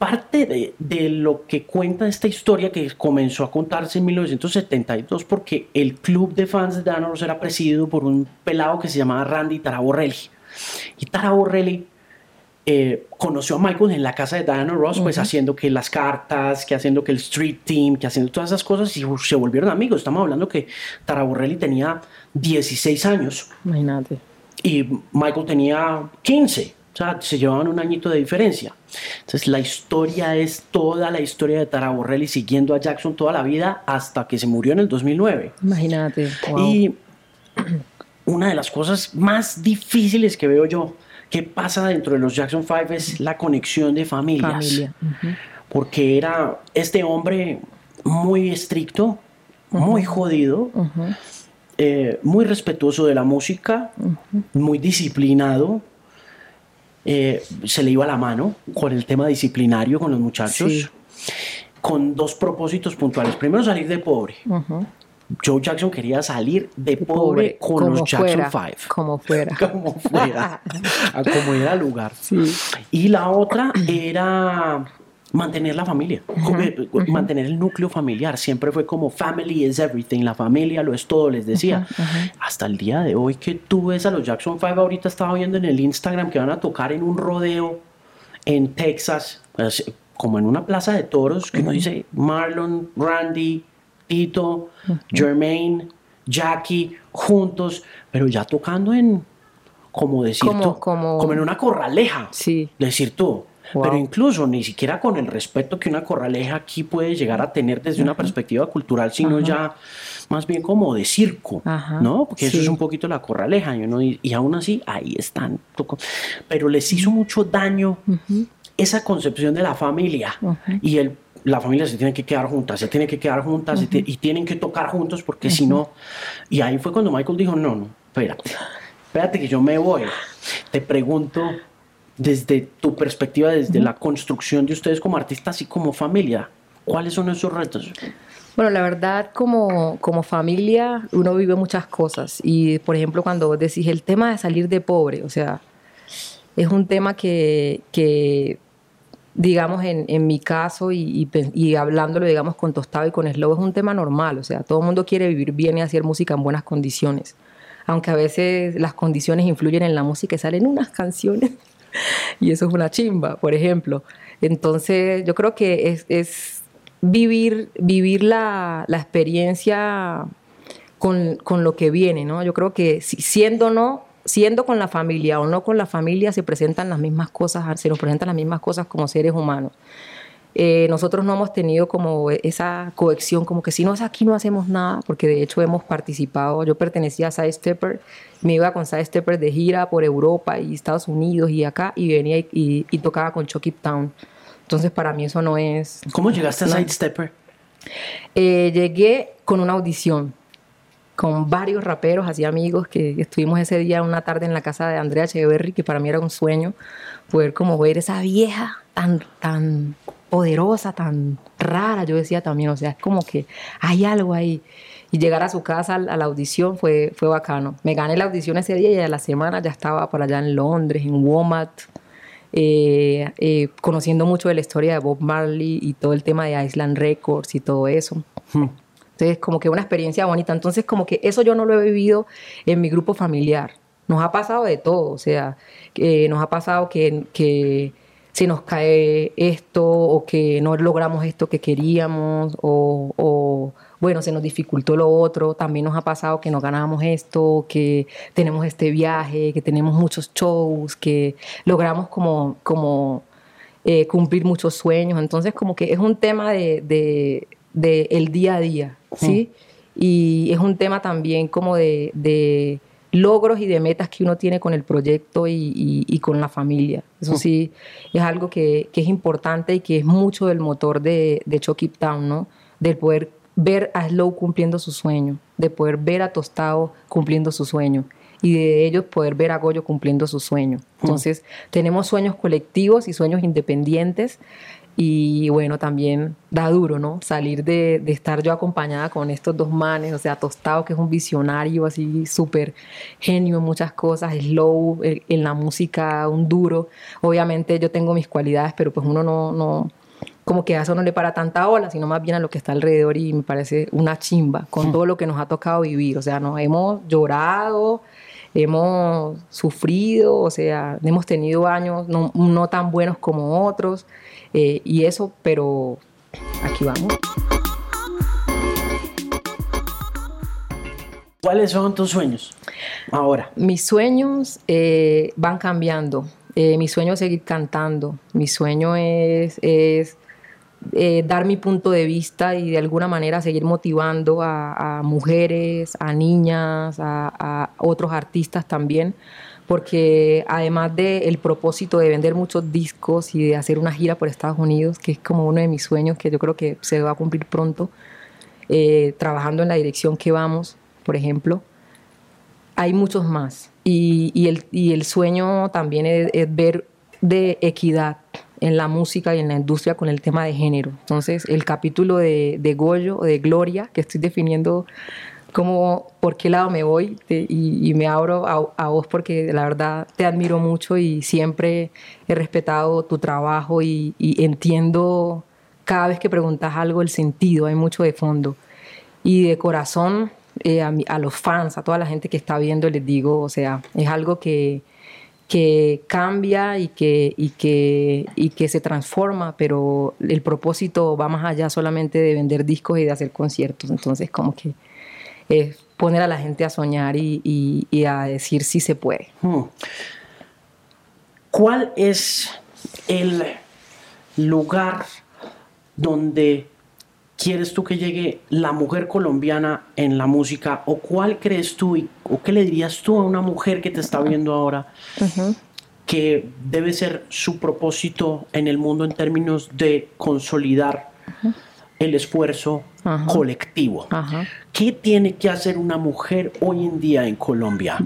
parte de, de, lo que cuenta esta historia que comenzó a contarse en 1972 porque el club de fans de Diana Ross era presidido por un pelado que se llamaba Randy Taraborrelli. Y Taraborrelli eh, conoció a Michael en la casa de Diana Ross, pues haciendo que las cartas, que haciendo que el street team, que haciendo todas esas cosas y se volvieron amigos. Estamos hablando que Taraborrelli tenía 16 años. Imagínate. Y Michael tenía 15. Sea, se llevaban un añito de diferencia. Entonces, la historia es toda la historia de Taraborrelli siguiendo a Jackson toda la vida hasta que se murió en el 2009. Imagínate. Y <clears throat> una de las cosas más difíciles que veo yo ¿Qué pasa dentro de los Jackson Five? Es la conexión de familias. Porque era este hombre muy estricto, muy jodido, eh, muy respetuoso de la música, muy disciplinado. Eh, se le iba la mano con el tema disciplinario con los muchachos, con dos propósitos puntuales. Primero, salir de pobre. Joe Jackson quería salir de pobre, con los Jackson Five. Como fuera. <laughs> como fuera. a como era lugar. <laughs> Y la otra era mantener la familia, mantener el núcleo familiar. Siempre fue como family is everything, la familia lo es todo, les decía. Hasta el día de hoy que tú ves a los Jackson Five, ahorita estaba viendo en el Instagram que van a tocar en un rodeo en Texas, pues, como en una plaza de toros, que uno dice Marlon, Randy, Tito, Jermaine, Jackie, juntos, pero ya tocando en, como decir tú, como, en una corraleja. Sí. Decir tú. Pero incluso ni siquiera con el respeto que una corraleja aquí puede llegar a tener desde una perspectiva cultural, sino ya más bien como de circo, ¿no? Porque eso es un poquito la corraleja, y, y aún así ahí están. Pero les hizo mucho daño esa concepción de la familia. Y el la familia se tiene que quedar juntas, se tiene que quedar juntas y, tienen que tocar juntos porque si no... Y ahí fue cuando Michael dijo, no, no, espérate, espérate que yo me voy. Te pregunto desde tu perspectiva, desde la construcción de ustedes como artistas y como familia, ¿cuáles son esos retos? Bueno, la verdad, como, como familia, uno vive muchas cosas. Y, por ejemplo, cuando decís el tema de salir de pobre, o sea, es un tema que, que digamos, en, en mi caso y, y, hablándolo, digamos, con Tostado y con Slow, es un tema normal. O sea, todo el mundo quiere vivir bien y hacer música en buenas condiciones. Aunque a veces las condiciones influyen en la música y salen unas canciones <laughs> y eso es una chimba, por ejemplo. Entonces, yo creo que es, es vivir, vivir la, la experiencia con, con, lo que viene, ¿no? Yo creo que siendo no, siendo con la familia o no con la familia, se presentan las mismas cosas, se nos presentan las mismas cosas como seres humanos. Eh, nosotros no hemos tenido como esa cohesión, como que si no es aquí no hacemos nada, porque de hecho hemos participado, yo pertenecía a Side Stepper, me iba con Side Stepper de gira por Europa y Estados Unidos y acá, y venía y, tocaba con Chucky Town. Entonces para mí eso no es... ¿Cómo llegaste a Side Stepper? Eh, llegué con una audición con varios raperos, así amigos, que estuvimos ese día una tarde en la casa de Andrea Echeverry, que para mí era un sueño poder como ver esa vieja tan, tan poderosa, tan rara, yo decía también, o sea, es como que hay algo ahí. Y llegar a su casa a la audición fue, fue bacano. Me gané la audición ese día y a la semana ya estaba por allá en Londres, en Womat, eh, eh, conociendo mucho de la historia de Bob Marley y todo el tema de Island Records y todo eso. Hmm. Entonces, como que una experiencia bonita. Entonces, como que eso yo no lo he vivido en mi grupo familiar. Nos ha pasado de todo, o sea, que nos ha pasado que, se nos cae esto o que no logramos esto que queríamos o, o, bueno, se nos dificultó lo otro. También nos ha pasado que no ganábamos esto, que tenemos este viaje, que tenemos muchos shows, que logramos como, eh, cumplir muchos sueños. Entonces, como que es un tema de, de el día a día. ¿Sí? Y es un tema también como de, logros y de metas que uno tiene con el proyecto y, con la familia. Eso sí, es algo que, es importante y que es mucho del motor de, de Chucky Town, ¿no? Del poder ver a Slow cumpliendo su sueño, de poder ver a Tostado cumpliendo su sueño y de ellos poder ver a Goyo cumpliendo su sueño. Entonces, tenemos sueños colectivos y sueños independientes y bueno, también da duro, ¿no? Salir de, estar yo acompañada con estos dos manes, o sea, Tostado, que es un visionario así súper genio en muchas cosas, Slow, en la música, un duro. Obviamente yo tengo mis cualidades, pero pues uno no, no como que a eso no le para tanta ola, sino más bien a lo que está alrededor y me parece una chimba con hmm. todo lo que nos ha tocado vivir. O sea, nos hemos llorado, hemos sufrido, o sea, hemos tenido años no, no tan buenos como otros eh, y eso, pero aquí vamos. ¿Cuáles son tus sueños ahora? Mis sueños eh, van cambiando. Eh, mi sueño es seguir cantando. Mi sueño es, es eh, dar mi punto de vista y de alguna manera seguir motivando a, mujeres, a niñas, a, otros artistas también, porque además del propósito de vender muchos discos y de hacer una gira por Estados Unidos, que es como uno de mis sueños que yo creo que se va a cumplir pronto, eh, trabajando en la dirección que vamos, por ejemplo, hay muchos más. Y, el, el, sueño también es ver de equidad en la música y en la industria con el tema de género. Entonces, el capítulo de, de Goyo, de Gloria, que estoy definiendo como por qué lado me voy y, me abro a, vos porque la verdad te admiro mucho y siempre he respetado tu trabajo y, entiendo cada vez que preguntas algo el sentido, hay mucho de fondo. Y de corazón, eh, a, a, los fans, a toda la gente que está viendo, les digo, o sea, es algo que, que cambia y que, y, que, y que se transforma, pero el propósito va más allá solamente de vender discos y de hacer conciertos. Entonces, como que es poner a la gente a soñar y, a decir si se puede. Hmm. ¿Cuál es el lugar donde quieres tú que llegue la mujer colombiana en la música? ¿O cuál crees tú o qué le dirías tú a una mujer que te está viendo ahora que debe ser su propósito en el mundo en términos de consolidar el esfuerzo colectivo? ¿Qué tiene que hacer una mujer hoy en día en Colombia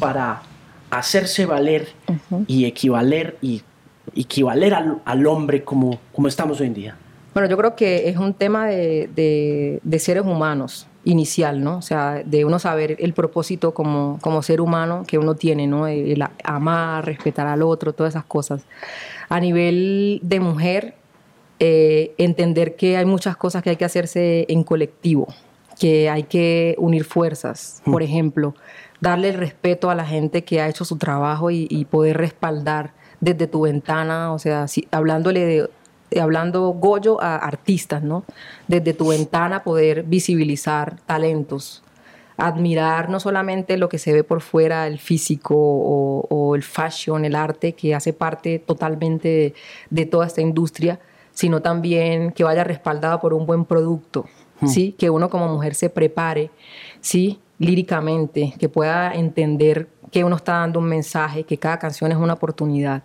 para hacerse valer y equivaler y equivaler al, al hombre como, como estamos hoy en día? Bueno, yo creo que es un tema de, seres humanos inicial, ¿no? O sea, de uno saber el propósito como, como ser humano que uno tiene, ¿no? El amar, respetar al otro, todas esas cosas. A nivel de mujer, eh, entender que hay muchas cosas que hay que hacerse en colectivo, que hay que unir fuerzas. Mm. Por ejemplo, darle el respeto a la gente que ha hecho su trabajo y, y poder respaldar desde tu ventana, o sea, si, hablándole de hablando Goyo a artistas, ¿no? Desde tu ventana poder visibilizar talentos, admirar no solamente lo que se ve por fuera, el físico o, el fashion, el arte, que hace parte totalmente de, toda esta industria, sino también que vaya respaldado por un buen producto, hmm. ¿sí? Que uno como mujer se prepare, ¿sí? Líricamente, que pueda entender que uno está dando un mensaje, que cada canción es una oportunidad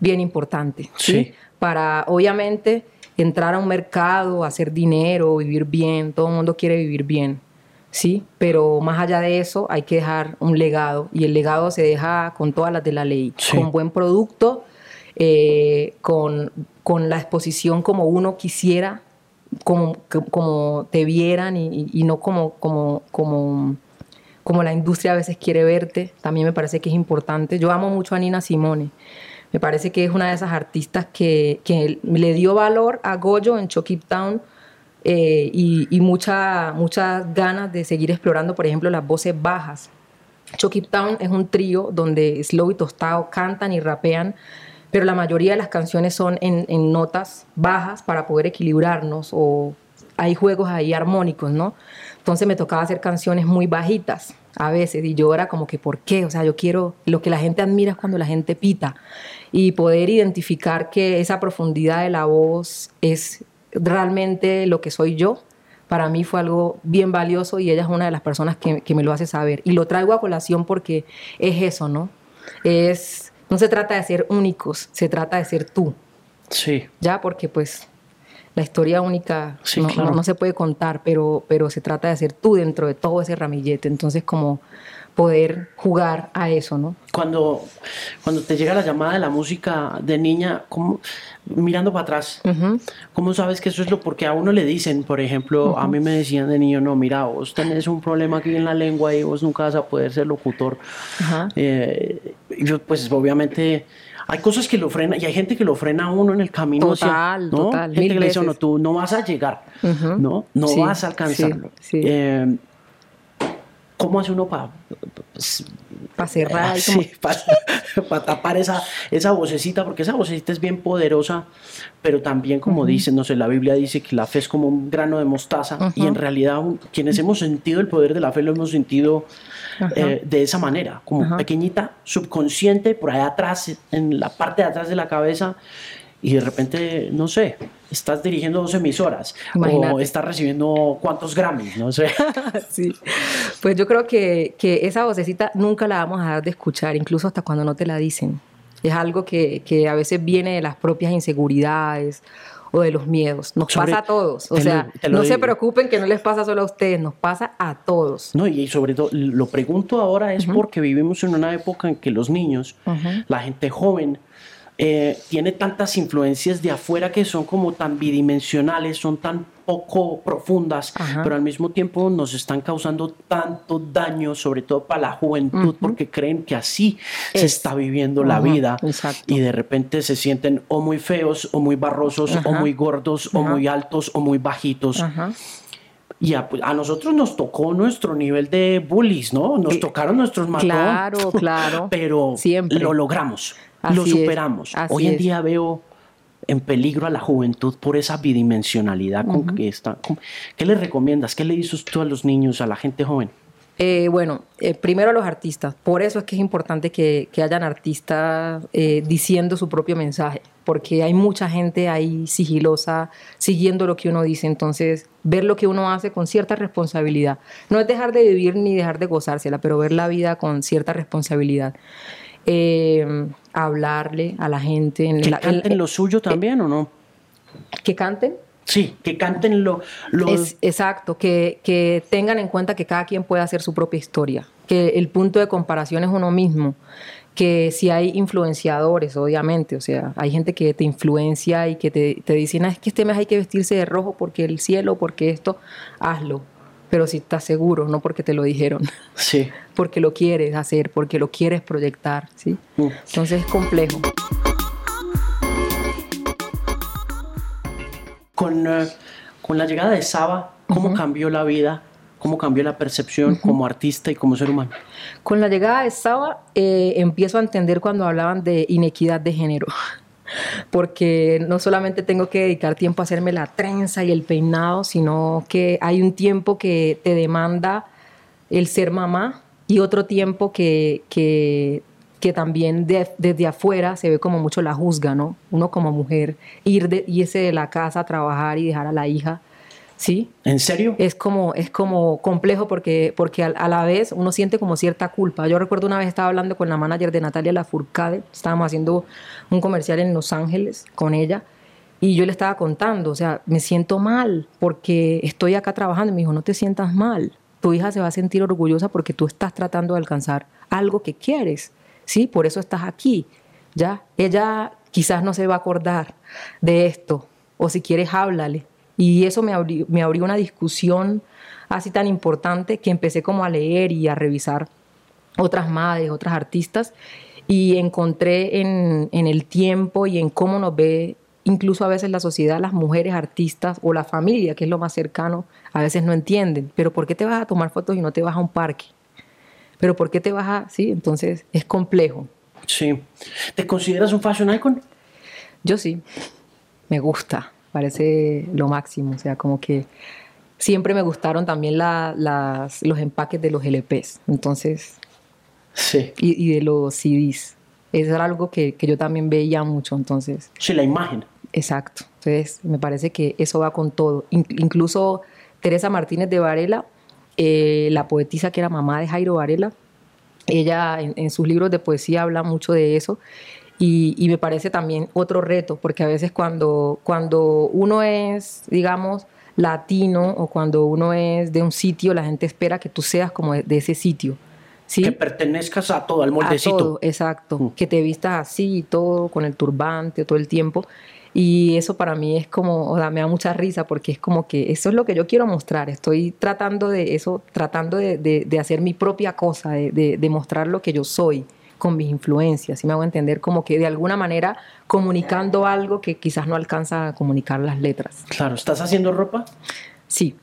bien importante, ¿sí? para obviamente entrar a un mercado, hacer dinero, vivir bien, todo el mundo quiere vivir bien, ¿sí? Pero más allá de eso hay que dejar un legado y el legado se deja con todas las de la ley, con buen producto, eh, con, con, la exposición como uno quisiera, como, como te vieran y, y no como, como, como, como la industria a veces quiere verte, también me parece que es importante. Yo amo mucho a Nina Simone. Me parece que es una de esas artistas que, le dio valor a Goyo en Chucky Town eh, y, muchas ganas de seguir explorando, por ejemplo, las voces bajas. Chucky Town es un trío donde Slow y Tostado cantan y rapean, pero la mayoría de las canciones son en, en notas bajas para poder equilibrarnos o hay juegos ahí armónicos, ¿no? Entonces me tocaba hacer canciones muy bajitas a veces y yo era como que, ¿por qué? O sea, yo quiero, lo que la gente admira es cuando la gente pita y poder identificar que esa profundidad de la voz es realmente lo que soy yo, para mí fue algo bien valioso y ella es una de las personas que, que me lo hace saber. Y lo traigo a colación porque es eso, ¿no? Es, no se trata de ser únicos, se trata de ser tú. Sí. Ya, porque pues la historia única no, no, se puede contar, pero, pero se trata de ser tú dentro de todo ese ramillete. Entonces, como poder jugar a eso, ¿no? Cuando, cuando te llega la llamada de la música de niña, ¿cómo, mirando para atrás, ¿cómo sabes que eso es lo porque a uno le dicen, por ejemplo, a mí me decían de niño, no, mira, vos tenés un problema aquí en la lengua y vos nunca vas a poder ser locutor. Eh, yo, pues obviamente hay cosas que lo frenan y hay gente que lo frena a uno en el camino. Total, total. Gente que le dice, no, tú no vas a llegar, ¿no? No vas a alcanzarlo. Eh, ¿Cómo hace uno para para cerrar? <laughs> para tapar esa, esa vocecita, porque esa vocecita es bien poderosa, pero también como dicen, no sé, la Biblia dice que la fe es como un grano de mostaza y en realidad quienes hemos sentido el poder de la fe lo hemos sentido eh, de esa manera, como pequeñita, subconsciente, por allá atrás, en la parte de atrás de la cabeza, y de repente, no sé, estás dirigiendo dos emisoras o estás recibiendo cuántos Grammys, no sé. <laughs> sí, pues yo creo que, que, esa vocecita nunca la vamos a dejar de escuchar, incluso hasta cuando no te la dicen. Es algo que, que a veces viene de las propias inseguridades o de los miedos. Nos pasa a todos. O sea, no se preocupen que no les pasa solo a ustedes, nos pasa a todos. No, y sobre todo, lo pregunto ahora es porque vivimos en una época en que los niños, la gente joven, eh, tiene tantas influencias de afuera que son como tan bidimensionales, son tan poco profundas, pero al mismo tiempo nos están causando tanto daño, sobre todo para la juventud, porque creen que así se está viviendo la vida y de repente se sienten o muy feos, o muy barrosos, o muy gordos, o muy altos, o muy bajitos. Y a, a, nosotros nos tocó nuestro nivel de bullies, ¿no? Nos tocaron nuestros matones. Claro, claro. <laughs> pero Siempre. lo logramos lo superamos. Hoy en día veo en peligro a la juventud por esa bidimensionalidad con que está. ¿Qué le recomiendas? ¿Qué le dices tú a los niños, a la gente joven? Eh, bueno, eh, primero a los artistas. Por eso es que es importante que, hayan artistas eh, diciendo su propio mensaje, porque hay mucha gente ahí sigilosa siguiendo lo que uno dice. Entonces, ver lo que uno hace con cierta responsabilidad. No es dejar de vivir ni dejar de gozársela, pero ver la vida con cierta responsabilidad. Eh, hablarle a la gente. En ¿Que canten lo suyo también o no? ¿Que canten? Sí, que canten lo... exacto, que, que, tengan en cuenta que cada quien puede hacer su propia historia, que el punto de comparación es uno mismo, que si hay influenciadores, obviamente, o sea, hay gente que te influencia y que te, te dicen, ah, es que este mes hay que vestirse de rojo porque el cielo, porque esto, hazlo pero si estás seguro, no porque te lo dijeron. Sí. <laughs> Porque lo quieres hacer, porque lo quieres proyectar, ¿sí? Mm. Entonces es complejo. Con, eh, con la llegada de Saba, ¿cómo cambió la vida? ¿Cómo cambió la percepción como artista y como ser humano? Con la llegada de Saba, eh, empiezo a entender cuando hablaban de inequidad de género porque no solamente tengo que dedicar tiempo a hacerme la trenza y el peinado, sino que hay un tiempo que te demanda el ser mamá y otro tiempo que, que, también desde afuera se ve como mucho la juzga, ¿no? Uno como mujer, ir de, irse de la casa a trabajar y dejar a la hija ¿sí? ¿En serio? Es como, es como complejo porque, porque a, la vez uno siente como cierta culpa. Yo recuerdo una vez estaba hablando con la manager de Natalia Lafourcade, estábamos haciendo un comercial en Los Ángeles con ella y yo le estaba contando, o sea, me siento mal porque estoy acá trabajando y me dijo, no te sientas mal, tu hija se va a sentir orgullosa porque tú estás tratando de alcanzar algo que quieres, ¿sí? Por eso estás aquí, ¿ya? Ella quizás no se va a acordar de esto, o si quieres háblale, y eso me abrió, me abrió una discusión así tan importante que empecé como a leer y a revisar otras madres, otras artistas, y encontré en, en el tiempo y en cómo nos ve incluso a veces la sociedad, las mujeres artistas o la familia, que es lo más cercano, a veces no entienden. Pero ¿por qué te vas a tomar fotos y no te vas a un parque? Pero ¿por qué te vas a...? Sí, entonces es complejo. Sí. ¿Te consideras un fashion icon? Yo sí. Me gusta parece lo máximo, o sea, como que siempre me gustaron también las, los empaques de los LPs, entonces, sí. y, de los CDs. Eso era algo que, que, yo también veía mucho, entonces. Sí, la imagen. Exacto. Entonces, me parece que eso va con todo. incluso Teresa Martínez de Varela, eh, la poetisa que era mamá de Jairo Varela, ella en, sus libros de poesía habla mucho de eso. Y, me parece también otro reto, porque a veces cuando, cuando uno es, digamos, latino o cuando uno es de un sitio, la gente espera que tú seas como de, ese sitio. ¿sí? Que pertenezcas a todo, al moldecito. A todo, exacto. Mm. Que te vistas así y todo, con el turbante todo el tiempo. Y eso para mí es como, o sea, me da mucha risa porque es como que eso es lo que yo quiero mostrar. Estoy tratando de eso, tratando de, de, hacer mi propia cosa, de, de, mostrar lo que yo soy con mis influencias. Y me hago entender como que de alguna manera comunicando algo que quizás no alcanza a comunicar las letras. Claro, ¿estás haciendo ropa? Sí,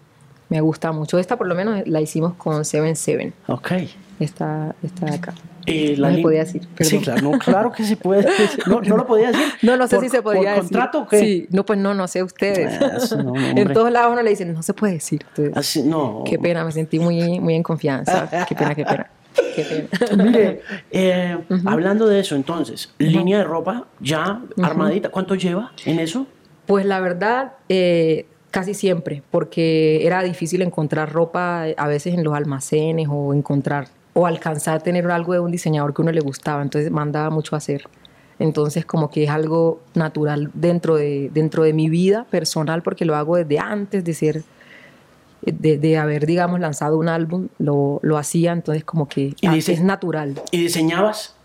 me gusta mucho. Esta por lo menos la hicimos con Seven Seven. Ok. Esta, esta de acá. Eh, no se podía decir. Sí, claro, claro que se puede. <laughs> No, no lo podía decir. No, no sé si se podía ¿por decir. contrato o qué? Sí, no, pues no, no sé ustedes. Ah, <laughs> en todos lados uno le dicen, no se puede decir. Así, no. Qué pena, me sentí muy, muy en confianza. <laughs> qué pena, qué pena. Qué. <laughs> Mire, eh, hablando de eso, entonces, línea de ropa ya armadita, ¿cuánto lleva en eso? Pues la verdad, eh, casi siempre, porque era difícil encontrar ropa a veces en los almacenes o encontrar o alcanzar a tener algo de un diseñador que uno le gustaba, entonces mandaba mucho a hacer. Entonces como que es algo natural dentro de, dentro de mi vida personal porque lo hago desde antes de ser, de, haber, digamos, lanzado un álbum, lo, lo hacía, entonces como que es natural. ¿Y diseñabas?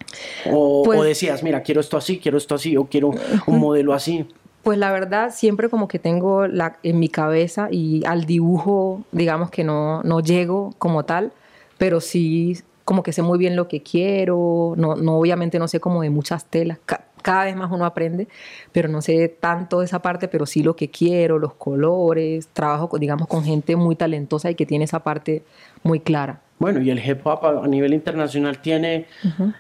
O, pues decías, mira, quiero esto así, quiero esto así, o quiero un modelo así. Pues la verdad, siempre como que tengo la, en mi cabeza y al dibujo, digamos que no, no llego como tal, pero sí como que sé muy bien lo que quiero, no, no obviamente no sé como de muchas telas, cada vez más uno aprende, pero no sé tanto esa parte, pero sí lo que quiero, los colores, trabajo digamos con gente muy talentosa y que tiene esa parte muy clara. Bueno, y el hip hop a, nivel internacional tiene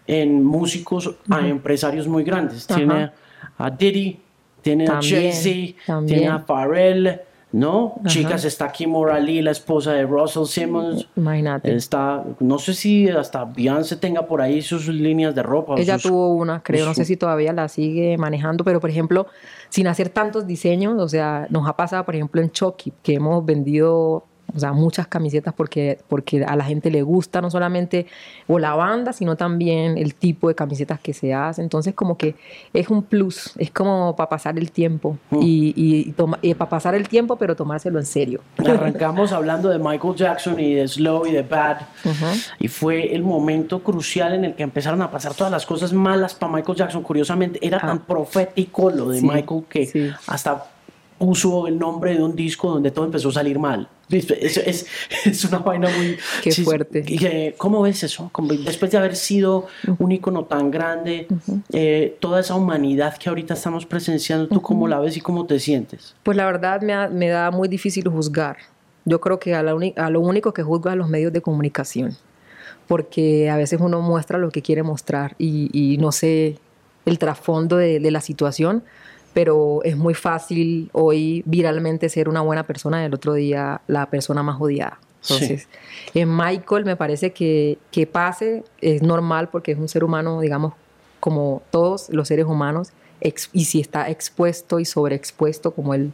en músicos a empresarios muy grandes, tiene a Diddy, tiene a Jay-Z, tiene a Pharrell, ¿no? Chicas, está Kim O'Reilly, la esposa de Russell Simmons. Imagínate. Está, no sé si hasta Beyoncé tenga por ahí sus líneas de ropa. Ella tuvo una, creo, no sé si todavía la sigue manejando, pero por ejemplo, sin hacer tantos diseños, o sea, nos ha pasado, por ejemplo, en Chucky, que hemos vendido o sea, muchas camisetas porque, porque a la gente le gusta no solamente o la banda, sino también el tipo de camisetas que se hace. Entonces, como que es un plus, es como para pasar el tiempo mm. y, y, para pasar el tiempo, pero tomárselo en serio. Arrancamos hablando de Michael Jackson y de Slow y de Bad, y fue el momento crucial en el que empezaron a pasar todas las cosas malas para Michael Jackson. Curiosamente, era ah. tan profético lo de Michael que hasta puso el nombre de un disco donde todo empezó a salir mal. Es, es, es una vaina muy... Qué fuerte. ¿Cómo ves eso? después de haber sido un icono tan grande, eh, toda esa humanidad que ahorita estamos presenciando, ¿tú cómo la ves y cómo te sientes? Pues la verdad me, me da muy difícil juzgar. Yo creo que a, a lo único que juzgo a los medios de comunicación, porque a veces uno muestra lo que quiere mostrar y, y no sé el trasfondo de, de la situación, pero es muy fácil hoy viralmente ser una buena persona y el otro día la persona más odiada. Entonces, en Michael me parece que, que pase, es normal porque es un ser humano, digamos, como todos los seres humanos, y si está expuesto y sobreexpuesto como él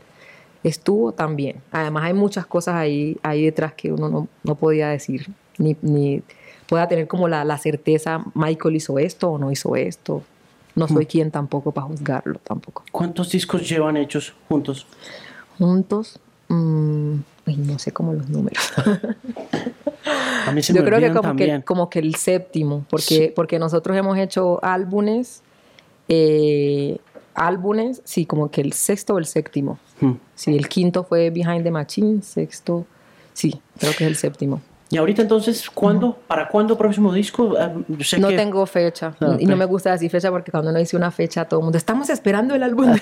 estuvo, también. Además hay muchas cosas ahí, ahí detrás que uno no, no podía decir, ni, ni pueda tener como la, la certeza, Michael hizo esto o no hizo esto no soy quien tampoco para juzgarlo tampoco. ¿Cuántos discos llevan hechos juntos? Juntos, mm, no sé cómo los números. A mí se Yo creo que como, que como que el séptimo, porque, porque nosotros hemos hecho álbumes, eh, álbumes, sí, como que el sexto o el séptimo. Hmm. Sí, el quinto fue Behind the Machine, sexto, sí, creo que es el séptimo. Y ahorita entonces, ¿cuándo? ¿Para cuándo próximo disco? Ah, no tengo fecha. Ah, y no me gusta decir fecha porque cuando uno dice una fecha, todo el mundo, estamos esperando el álbum.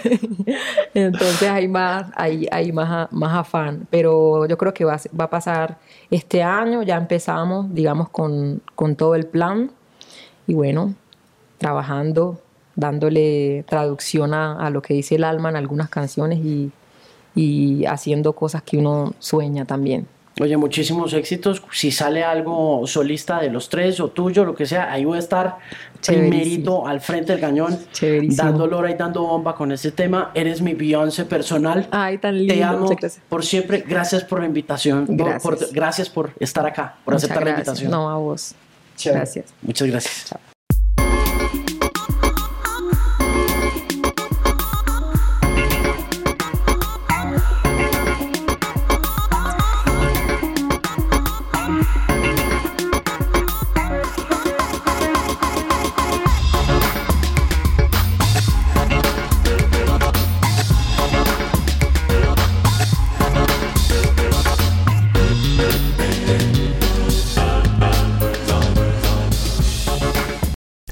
<laughs> entonces hay más, hay, hay más, más afán. Pero yo creo que va, va a pasar este año. Ya empezamos, digamos, con, con todo el plan. Y bueno, trabajando, dándole traducción a, a, lo que dice el alma en algunas canciones y, y haciendo cosas que uno sueña también Oye, muchísimos éxitos. Si sale algo solista de los tres o tuyo, lo que sea, ahí voy a estar primerito al frente del cañón, dando lora y dando bomba con ese tema. Eres mi Beyoncé personal. Ay, tan lindo. Te amo por siempre. Gracias por la invitación. Gracias. Por, por estar acá, por aceptar la invitación. No, a vos. Gracias. Muchas gracias. Chao.